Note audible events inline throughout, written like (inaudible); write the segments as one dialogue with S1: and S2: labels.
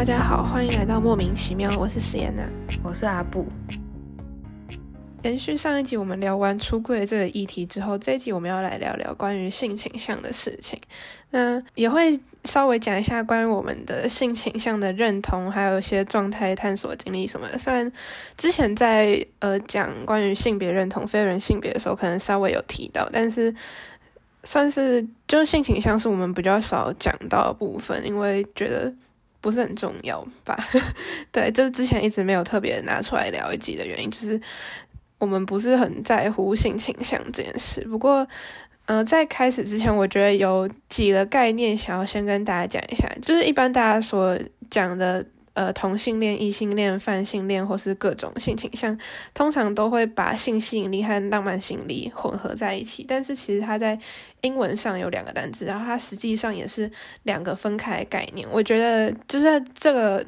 S1: 大家好，欢迎来到莫名其妙。我是 Sienna，
S2: 我是阿布。
S1: 延续上一集我们聊完出柜这个议题之后，这一集我们要来聊聊关于性倾向的事情。那也会稍微讲一下关于我们的性倾向的认同，还有一些状态探索经历什么的。虽然之前在呃讲关于性别认同、非人性别的时候，可能稍微有提到，但是算是就是性倾向是我们比较少讲到的部分，因为觉得不是很重要吧。(laughs) 对，就是之前一直没有特别拿出来聊一集的原因，就是。我们不是很在乎性倾向这件事，不过，嗯，在开始之前，我觉得有几个概念想要先跟大家讲一下，就是一般大家所讲的，呃，同性恋、异性恋、泛性恋或是各种性倾向，通常都会把性吸引力和浪漫吸引力混合在一起，但是其实它在英文上有两个单词，然后它实际上也是两个分开概念。我觉得就是这个。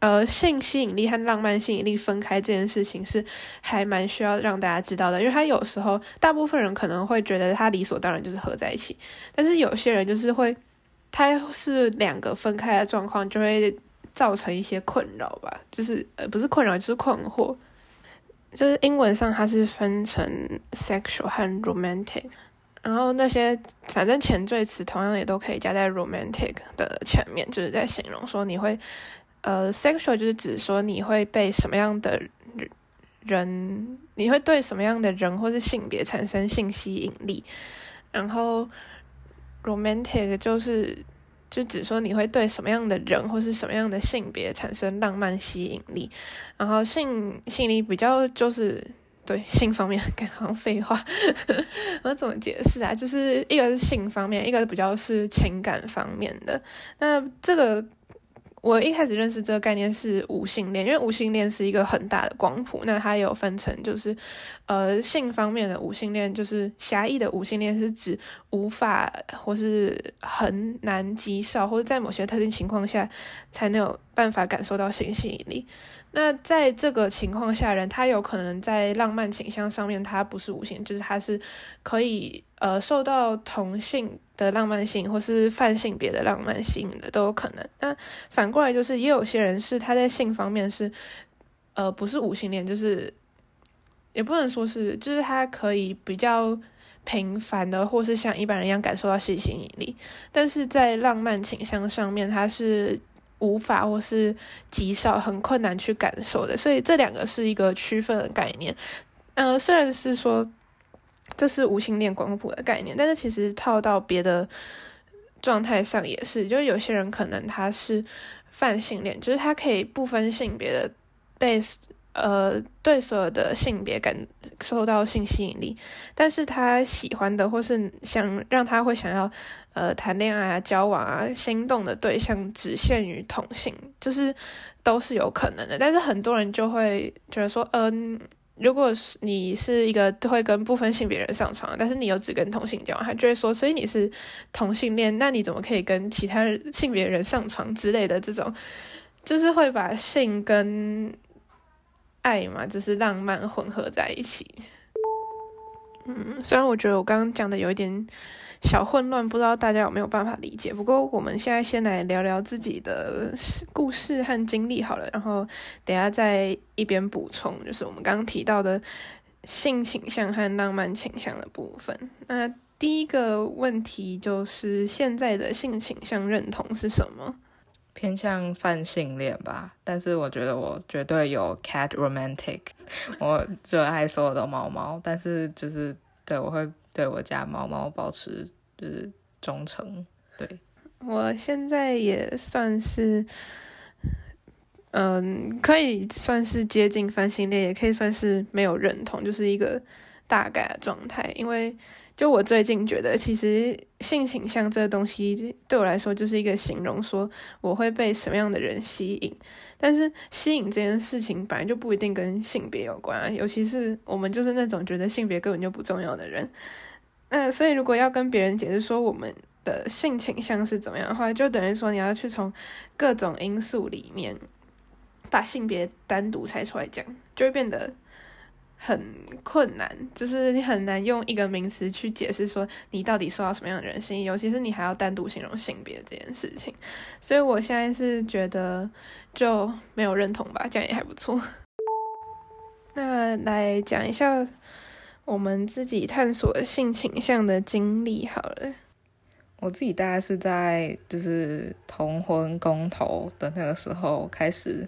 S1: 呃，性吸引力和浪漫吸引力分开这件事情是还蛮需要让大家知道的，因为他有时候大部分人可能会觉得他理所当然就是合在一起，但是有些人就是会，他是两个分开的状况，就会造成一些困扰吧，就是呃不是困扰就是困惑，就是英文上它是分成 sexual 和 romantic，然后那些反正前缀词同样也都可以加在 romantic 的前面，就是在形容说你会。呃，sexual 就是指说你会被什么样的人，你会对什么样的人或是性别产生性吸引力。然后，romantic 就是就只说你会对什么样的人或是什么样的性别产生浪漫吸引力。然后性吸引力比较就是对性方面，(laughs) 好像废话，(laughs) 我怎么解释啊？就是一个是性方面，一个比较是情感方面的。那这个。我一开始认识这个概念是无性恋，因为无性恋是一个很大的光谱。那它有分成，就是呃性方面的无性恋，就是狭义的无性恋是指无法或是很难极少，或者在某些特定情况下才能有办法感受到性吸引力。那在这个情况下，人他有可能在浪漫倾向上面，他不是无性，就是他是可以呃受到同性的浪漫性，或是泛性别的浪漫性的都有可能。那反过来就是，也有些人是他在性方面是呃不是无性恋，就是也不能说是，就是他可以比较频繁的，或是像一般人一样感受到性吸引力，但是在浪漫倾向上面，他是。无法或是极少很困难去感受的，所以这两个是一个区分的概念。呃，虽然是说这是无性恋光谱的概念，但是其实套到别的状态上也是，就是有些人可能他是泛性恋，就是他可以不分性别的被。呃，对所有的性别感受到性吸引力，但是他喜欢的或是想让他会想要呃谈恋爱啊、交往啊、心动的对象只限于同性，就是都是有可能的。但是很多人就会觉得说，嗯，如果是你是一个会跟部分性别人上床，但是你又只跟同性交往，他就会说，所以你是同性恋，那你怎么可以跟其他性别人上床之类的这种，就是会把性跟爱嘛，就是浪漫混合在一起。嗯，虽然我觉得我刚刚讲的有一点小混乱，不知道大家有没有办法理解。不过我们现在先来聊聊自己的故事和经历好了，然后等下再一边补充，就是我们刚刚提到的性倾向和浪漫倾向的部分。那第一个问题就是现在的性倾向认同是什么？
S2: 偏向泛性恋吧，但是我觉得我绝对有 cat romantic，(laughs) 我热爱所有的猫猫，但是就是对我会对我家猫猫保持就是忠诚。对
S1: 我现在也算是，嗯，可以算是接近翻新恋，也可以算是没有认同，就是一个大概的状态，因为。就我最近觉得，其实性倾向这个东西对我来说就是一个形容，说我会被什么样的人吸引。但是吸引这件事情本来就不一定跟性别有关，啊尤其是我们就是那种觉得性别根本就不重要的人。那所以如果要跟别人解释说我们的性倾向是怎么样的话，就等于说你要去从各种因素里面把性别单独拆出来讲，就会变得。很困难，就是你很难用一个名词去解释说你到底受到什么样的人性，尤其是你还要单独形容性别这件事情。所以我现在是觉得就没有认同吧，这样也还不错。(laughs) 那来讲一下我们自己探索性倾向的经历好了。
S2: 我自己大概是在就是同婚公投的那个时候开始。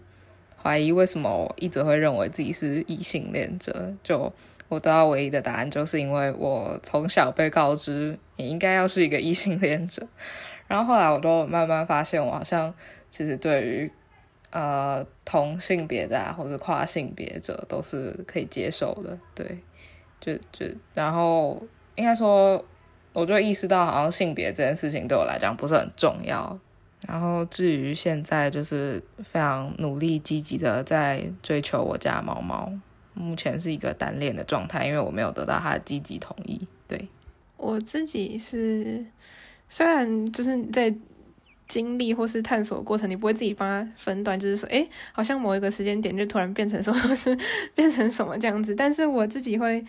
S2: 怀疑为什么我一直会认为自己是异性恋者？就我得到唯一的答案，就是因为我从小被告知你应该要是一个异性恋者。(laughs) 然后后来我都慢慢发现，我好像其实对于呃同性别的或者跨性别者都是可以接受的。对，就就然后应该说，我就意识到好像性别这件事情对我来讲不是很重要。然后至于现在，就是非常努力积极的在追求我家猫猫，目前是一个单恋的状态，因为我没有得到他的积极同意。对
S1: 我自己是，虽然就是在经历或是探索过程，你不会自己帮他分段，就是说，哎，好像某一个时间点就突然变成什么，是 (laughs) 变成什么这样子，但是我自己会，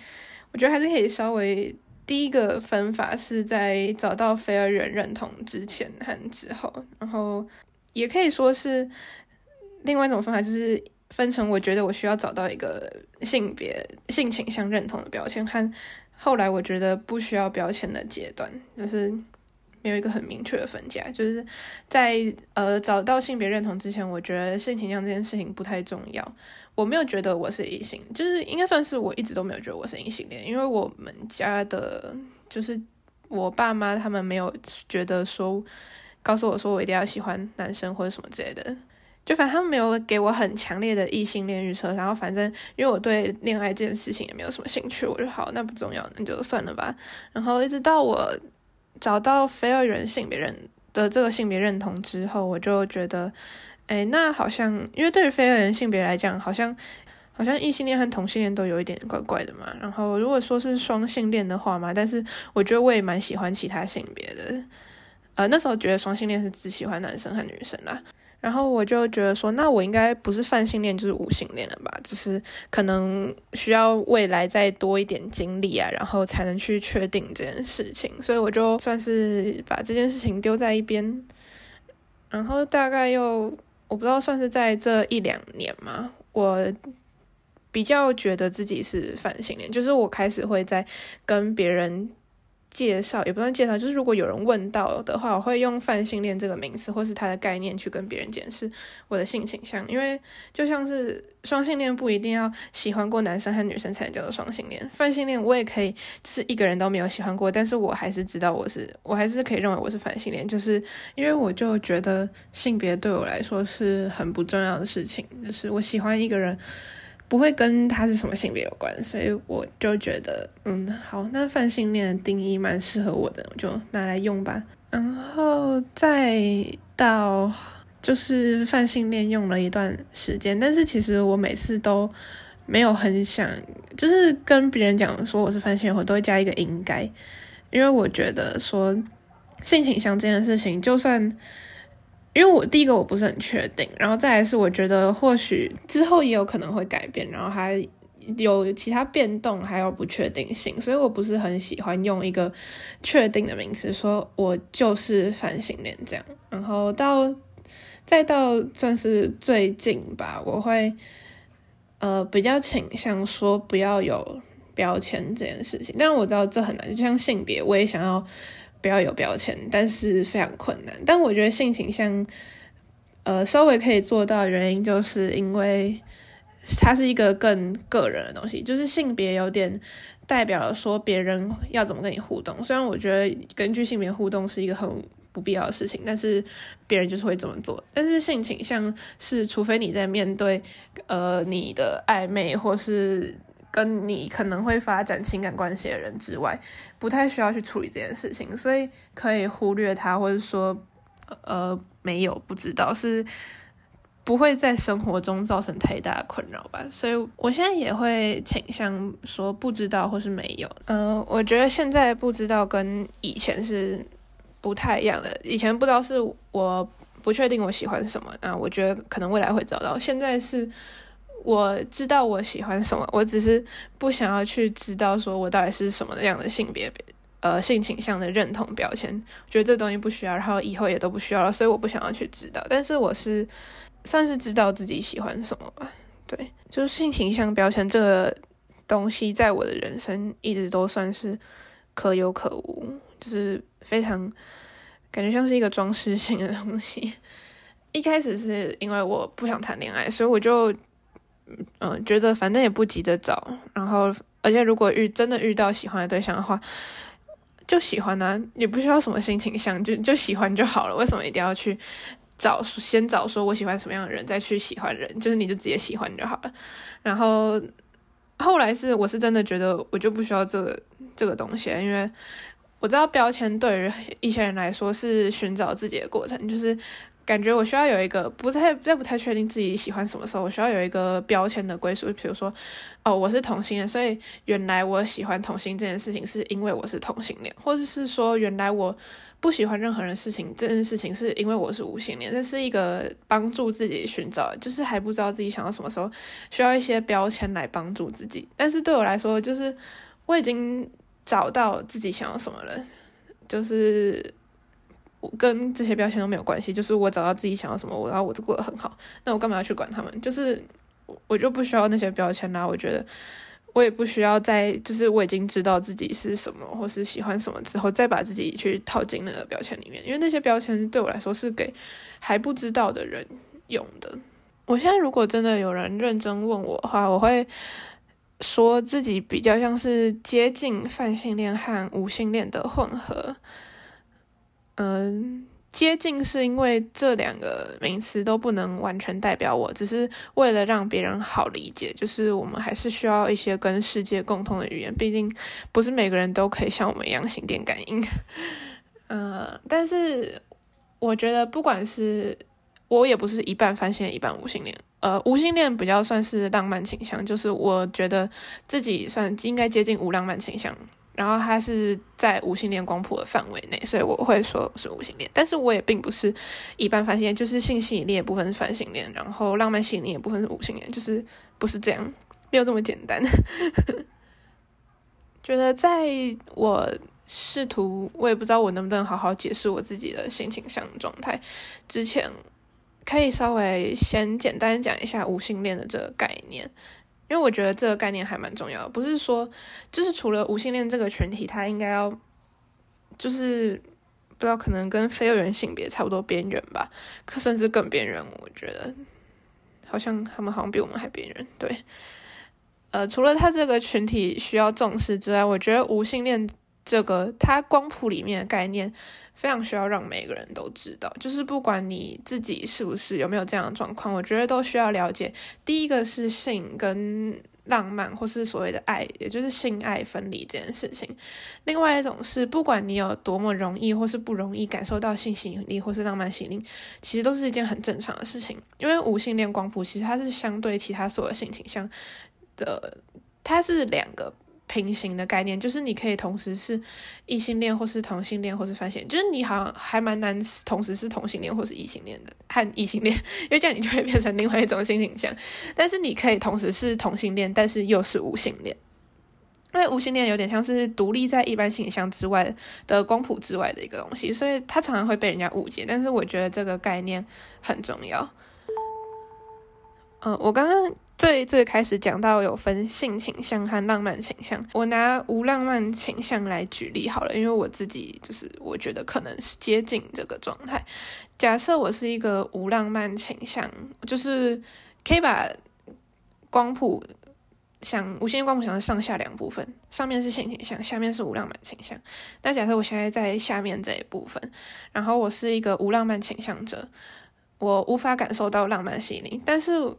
S1: 我觉得还是可以稍微。第一个分法是在找到非二元认同之前和之后，然后也可以说是另外一种方法，就是分成我觉得我需要找到一个性别性倾向认同的标签，和后来我觉得不需要标签的阶段，就是有一个很明确的分界。就是在呃找到性别认同之前，我觉得性倾向这件事情不太重要。我没有觉得我是异性，就是应该算是我一直都没有觉得我是异性恋，因为我们家的，就是我爸妈他们没有觉得说告诉我说我一定要喜欢男生或者什么之类的，就反正他们没有给我很强烈的异性恋预测，然后反正因为我对恋爱这件事情也没有什么兴趣，我就好那不重要，那就算了吧。然后一直到我找到非二元性别人的这个性别认同之后，我就觉得。哎，那好像，因为对于非二元性别来讲，好像好像异性恋和同性恋都有一点怪怪的嘛。然后如果说是双性恋的话嘛，但是我觉得我也蛮喜欢其他性别的。呃，那时候觉得双性恋是只喜欢男生和女生啦。然后我就觉得说，那我应该不是泛性恋就是无性恋了吧？就是可能需要未来再多一点经历啊，然后才能去确定这件事情。所以我就算是把这件事情丢在一边，然后大概又。我不知道算是在这一两年嘛，我比较觉得自己是泛性恋，就是我开始会在跟别人。介绍也不算介绍，就是如果有人问到的话，我会用泛性恋这个名词或是它的概念去跟别人解释我的性倾向。因为就像是双性恋不一定要喜欢过男生和女生才能叫做双性恋，泛性恋我也可以是一个人都没有喜欢过，但是我还是知道我是我还是可以认为我是泛性恋，就是因为我就觉得性别对我来说是很不重要的事情，就是我喜欢一个人。不会跟他是什么性别有关，所以我就觉得，嗯，好，那泛性恋的定义蛮适合我的，我就拿来用吧。然后再到就是泛性恋用了一段时间，但是其实我每次都没有很想，就是跟别人讲说我是泛性恋，我都会加一个应该，因为我觉得说性倾向这件事情，就算。因为我第一个我不是很确定，然后再来是我觉得或许之后也有可能会改变，然后还有其他变动，还有不确定性，所以我不是很喜欢用一个确定的名词说我就是反性恋这样。然后到再到算是最近吧，我会呃比较倾向说不要有标签这件事情，但是我知道这很难，就像性别，我也想要。不要有标签，但是非常困难。但我觉得性倾向，呃，稍微可以做到原因，就是因为它是一个更个人的东西。就是性别有点代表了说别人要怎么跟你互动。虽然我觉得根据性别互动是一个很不必要的事情，但是别人就是会这么做。但是性倾向是，除非你在面对呃你的暧昧或是。跟你可能会发展情感关系的人之外，不太需要去处理这件事情，所以可以忽略它，或者说，呃，没有不知道，是不会在生活中造成太大的困扰吧。所以我现在也会倾向说不知道或是没有。呃，我觉得现在不知道跟以前是不太一样的。以前不知道是我不确定我喜欢什么，那我觉得可能未来会找到。现在是。我知道我喜欢什么，我只是不想要去知道说我到底是什么样的性别，呃，性倾向的认同标签，我觉得这东西不需要，然后以后也都不需要了，所以我不想要去知道。但是我是算是知道自己喜欢什么吧，对，就是性倾向标签这个东西，在我的人生一直都算是可有可无，就是非常感觉像是一个装饰性的东西。一开始是因为我不想谈恋爱，所以我就嗯觉得反正也不急着找，然后而且如果遇真的遇到喜欢的对象的话，就喜欢啊，也不需要什么性倾向，就就喜欢就好了。为什么一定要去找先找说我喜欢什么样的人，再去喜欢人？就是你就直接喜欢就好了。然后后来是我是真的觉得我就不需要这个这个东西，因为我知道标签对于一些人来说是寻找自己的过程，就是。感觉我需要有一个不太、在不太确定自己喜欢什么时候，我需要有一个标签的归属。比如说，哦，我是同性恋，所以原来我喜欢同性这件事情是因为我是同性恋，或者是说原来我不喜欢任何人事情这件事情是因为我是无性恋。这是一个帮助自己寻找，就是还不知道自己想要什么时候，需要一些标签来帮助自己。但是对我来说，就是我已经找到自己想要什么了，就是。我跟这些标签都没有关系，就是我找到自己想要什么，我然后我就过得很好。那我干嘛要去管他们？就是我就不需要那些标签啦。我觉得我也不需要在，就是我已经知道自己是什么，或是喜欢什么之后，再把自己去套进那个标签里面。因为那些标签对我来说是给还不知道的人用的。我现在如果真的有人认真问我的话，我会说自己比较像是接近泛性恋和无性恋的混合。嗯，接近是因为这两个名词都不能完全代表我，只是为了让别人好理解。就是我们还是需要一些跟世界共通的语言，毕竟不是每个人都可以像我们一样心电感应。嗯，(laughs) 但是我觉得不管是我也不是一半翻现一半无性恋，呃，无性恋比较算是浪漫倾向，就是我觉得自己算应该接近无浪漫倾向。然后它是在无性恋光谱的范围内，所以我会说是无性恋。但是我也并不是一般泛性恋，就是性吸引力的部分是反性恋，然后浪漫吸引力的部分是无性恋，就是不是这样，没有这么简单。觉得在我试图，我也不知道我能不能好好解释我自己的性倾向状态之前，可以稍微先简单讲一下无性恋的这个概念。因为我觉得这个概念还蛮重要的，不是说就是除了无性恋这个群体，他应该要就是不知道可能跟非二元性别差不多边缘吧，可甚至更边缘。我觉得好像他们好像比我们还边缘。对，呃，除了他这个群体需要重视之外，我觉得无性恋这个它光谱里面的概念。非常需要让每个人都知道，就是不管你自己是不是有没有这样的状况，我觉得都需要了解。第一个是性跟浪漫，或是所谓的爱，也就是性爱分离这件事情。另外一种是，不管你有多么容易或是不容易感受到性吸引力或是浪漫吸引力，其实都是一件很正常的事情。因为无性恋光谱其实它是相对其他所有性倾向的，它是两个。平行的概念就是你可以同时是异性恋，或是同性恋，或是泛性，就是你好像还蛮难同时是同性恋或是异性恋的和异性恋，因为这样你就会变成另外一种性倾向。但是你可以同时是同性恋，但是又是无性恋，因为无性恋有点像是独立在一般性倾向之外的光谱之外的一个东西，所以它常常会被人家误解。但是我觉得这个概念很重要。嗯，我刚刚。最最开始讲到有分性倾向和浪漫倾向，我拿无浪漫倾向来举例好了，因为我自己就是我觉得可能是接近这个状态。假设我是一个无浪漫倾向，就是可以把光谱想无限光谱想的上下两部分，上面是性倾向，下面是无浪漫倾向。那假设我现在在下面这一部分，然后我是一个无浪漫倾向者，我无法感受到浪漫吸引力，但是。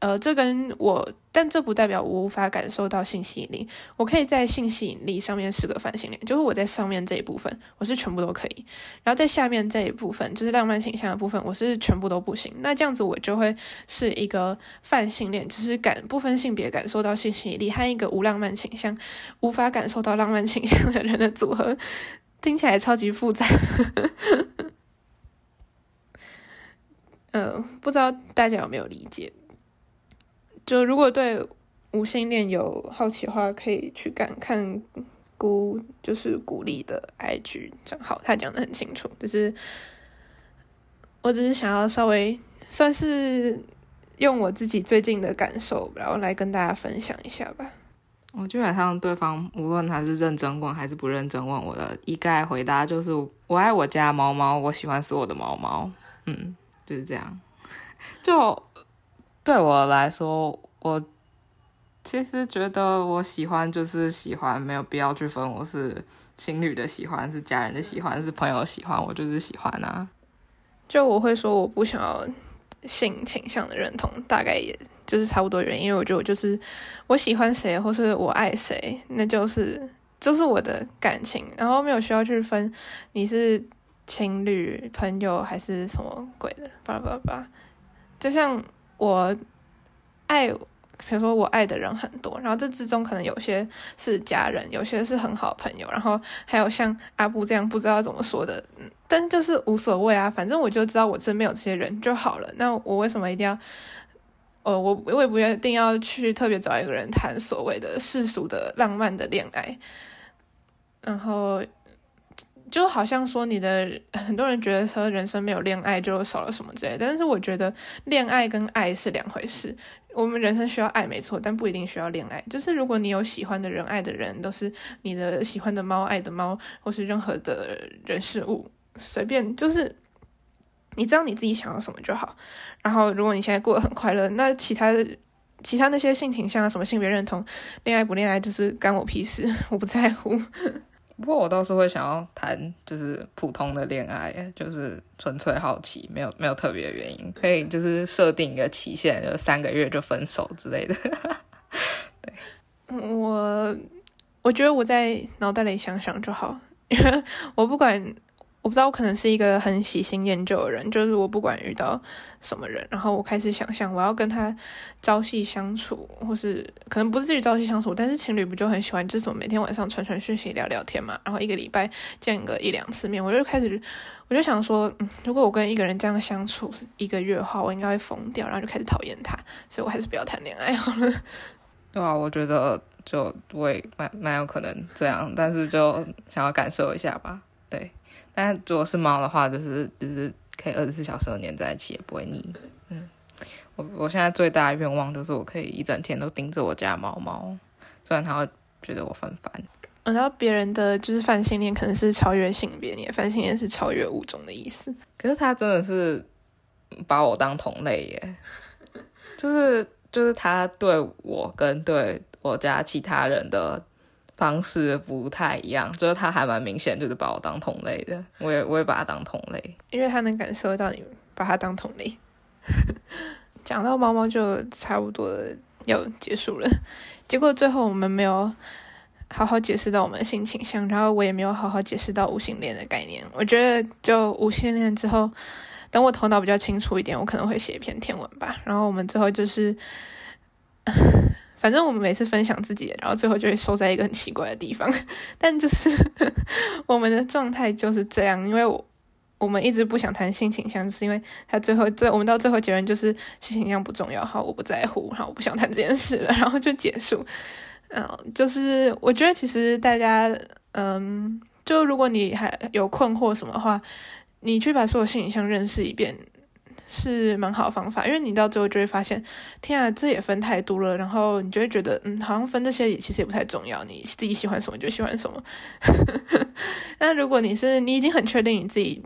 S1: 呃，这跟我，但这不代表我无法感受到性吸引力。我可以在性吸引力上面是个泛性恋，就是我在上面这一部分我是全部都可以，然后在下面这一部分就是浪漫倾向的部分，我是全部都不行。那这样子我就会是一个泛性恋，就是感不分性别感受到性吸引力，和一个无浪漫倾向无法感受到浪漫倾向的人的组合，听起来超级复杂。(laughs) 呃，不知道大家有没有理解？就如果对无性恋有好奇的话，可以去看看鼓，就是鼓励的 IG 账号，他讲的很清楚。只是我只是想要稍微算是用我自己最近的感受，然后来跟大家分享一下吧。
S2: 我基本上对方无论他是认真问还是不认真问，我的一概回答就是我爱我家猫猫，我喜欢所有的猫猫。嗯，就是这样。就对我来说，我其实觉得我喜欢就是喜欢，没有必要去分我是情侣的喜欢，是家人的喜欢，是朋友喜欢，我就是喜欢啊。
S1: 就我会说我不想要性倾向的认同，大概也就是差不多原因，因为我觉得我就是我喜欢谁或是我爱谁，那就是就是我的感情，然后没有需要去分你是情侣、朋友还是什么鬼的，巴拉巴拉巴拉。就像我爱，比如说我爱的人很多，然后这之中可能有些是家人，有些是很好朋友，然后还有像阿布这样不知道怎么说的，但就是无所谓啊，反正我就知道我身边有这些人就好了。那我为什么一定要，呃，我我也不一定要去特别找一个人谈所谓的世俗的浪漫的恋爱，然后。就好像说你的很多人觉得说人生没有恋爱就少了什么之类，但是我觉得恋爱跟爱是两回事。我们人生需要爱没错，但不一定需要恋爱。就是如果你有喜欢的人、爱的人，都是你的喜欢的猫、爱的猫，或是任何的人事物，随便就是你知道你自己想要什么就好。然后如果你现在过得很快乐，那其他的其他那些性倾向、什么性别认同、恋爱不恋爱，就是干我屁事，(laughs) 我不在乎。
S2: 不过我倒是会想要谈，就是普通的恋爱，就是纯粹好奇，没有没有特别的原因，可以就是设定一个期限，就三个月就分手之类的。(laughs) 对，
S1: 我我觉得我在脑袋里想想就好，因为我不管。我不知道，我可能是一个很喜新厌旧的人，就是我不管遇到什么人，然后我开始想象我要跟他朝夕相处，或是可能不是至于朝夕相处，但是情侣不就很喜欢这种每天晚上传传讯息聊聊天嘛，然后一个礼拜见个一两次面，我就开始我就想说，如果我跟一个人这样相处一个月的话，我应该会疯掉，然后就开始讨厌他，所以我还是不要谈恋爱好了。(laughs)
S2: 对啊，我觉得就我也蛮蛮有可能这样，但是就想要感受一下吧，对。但如果是猫的话，就是就是可以二十四小时黏在一起，也不会腻。嗯，我我现在最大的愿望就是我可以一整天都盯着我家猫猫，虽然它会觉得我烦烦。
S1: 我知道别人的就是泛性恋可能是超越性别，你的泛性恋是超越物种的意思。
S2: 可是他真的是把我当同类耶，(laughs) 就是就是他对我跟对我家其他人的。方式不太一样，就是他还蛮明显，就是把我当同类的，我也我也把他当同类，
S1: 因为他能感受到你把他当同类。(laughs) 讲到猫猫就差不多要结束了，结果最后我们没有好好解释到我们的性倾向，然后我也没有好好解释到无性恋的概念。我觉得就无性恋之后，等我头脑比较清楚一点，我可能会写一篇天文吧。然后我们最后就是。反正我们每次分享自己，然后最后就会收在一个很奇怪的地方。(laughs) 但就是 (laughs) 我们的状态就是这样，因为我我们一直不想谈性倾向，就是因为他最后最我们到最后结论就是性倾向不重要，好，我不在乎，然后我不想谈这件事了，然后就结束。嗯，就是我觉得其实大家，嗯，就如果你还有困惑什么的话，你去把所有性倾向认识一遍。是蛮好的方法，因为你到最后就会发现，天啊，这也分太多了，然后你就会觉得，嗯，好像分这些也其实也不太重要，你自己喜欢什么就喜欢什么。(laughs) 那如果你是你已经很确定你自己。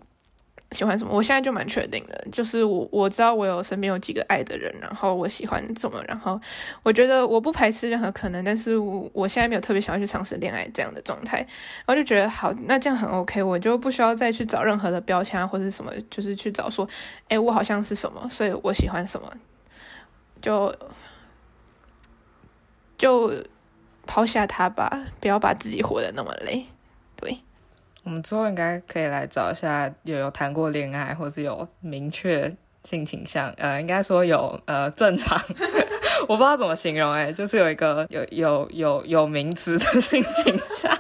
S1: 喜欢什么？我现在就蛮确定的，就是我我知道我有身边有几个爱的人，然后我喜欢什么，然后我觉得我不排斥任何可能，但是我我现在没有特别想要去尝试恋爱这样的状态，然后就觉得好，那这样很 OK，我就不需要再去找任何的标签或者什么，就是去找说，哎，我好像是什么，所以我喜欢什么，就就抛下他吧，不要把自己活得那么累，
S2: 我们之后应该可以来找一下有有谈过恋爱，或是有明确性倾向，呃，应该说有呃正常，(laughs) 我不知道怎么形容，哎，就是有一个有有有有名词的性倾向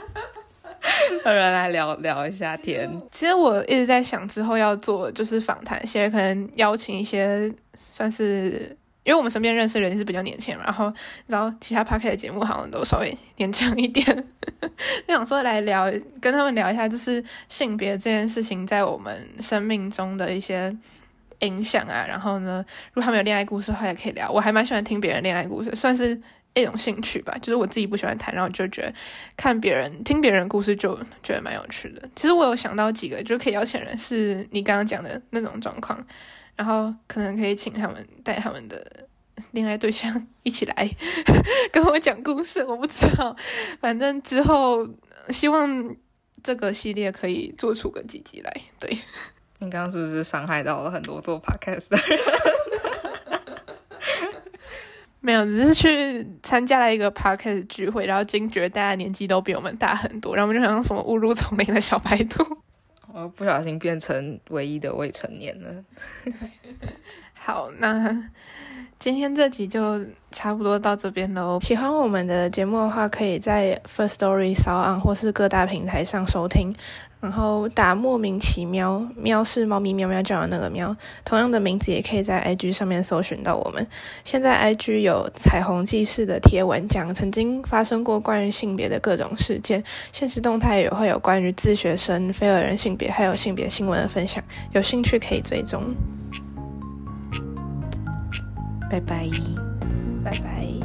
S2: (laughs) 的人来聊聊一下天。
S1: 其实我一直在想之后要做就是访谈，现在可能邀请一些算是因为我们身边认识的人是比较年轻，然后然后其他 p a r k 的节目好像都稍微 (laughs) 年长一点，(laughs) 就想说来聊，跟他们聊一下，就是性别这件事情在我们生命中的一些影响啊。然后呢，如果他们有恋爱故事的话，也可以聊。我还蛮喜欢听别人恋爱故事，算是一种兴趣吧。就是我自己不喜欢谈，然后就觉得看别人听别人故事就觉得蛮有趣的。其实我有想到几个，就可以邀请人，是你刚刚讲的那种状况。然后可能可以请他们带他们的恋爱对象一起来 (laughs) 跟我讲故事，我不知道，反正之后希望这个系列可以做出个几集来。对，
S2: 你刚刚是不是伤害到了很多做 podcast 的人？(laughs)
S1: 没有，只是去参加了一个 podcast 聚会，然后惊觉大家年纪都比我们大很多，然后我们就好像什么误入丛林的小白兔。
S2: 我不小心变成唯一的未成年了。(laughs)
S1: 好，那 (laughs) 今天这集就差不多到这边喽。喜欢我们的节目的话，可以在 First Story、s o n 或是各大平台上收听。然后打莫名其妙，喵是猫咪喵喵叫的那个喵，同样的名字也可以在 IG 上面搜寻到我们。现在 IG 有彩虹记事的贴文，讲曾经发生过关于性别的各种事件，现实动态也会有关于自学生、非二人性别还有性别新闻的分享，有兴趣可以追踪。拜拜，拜拜。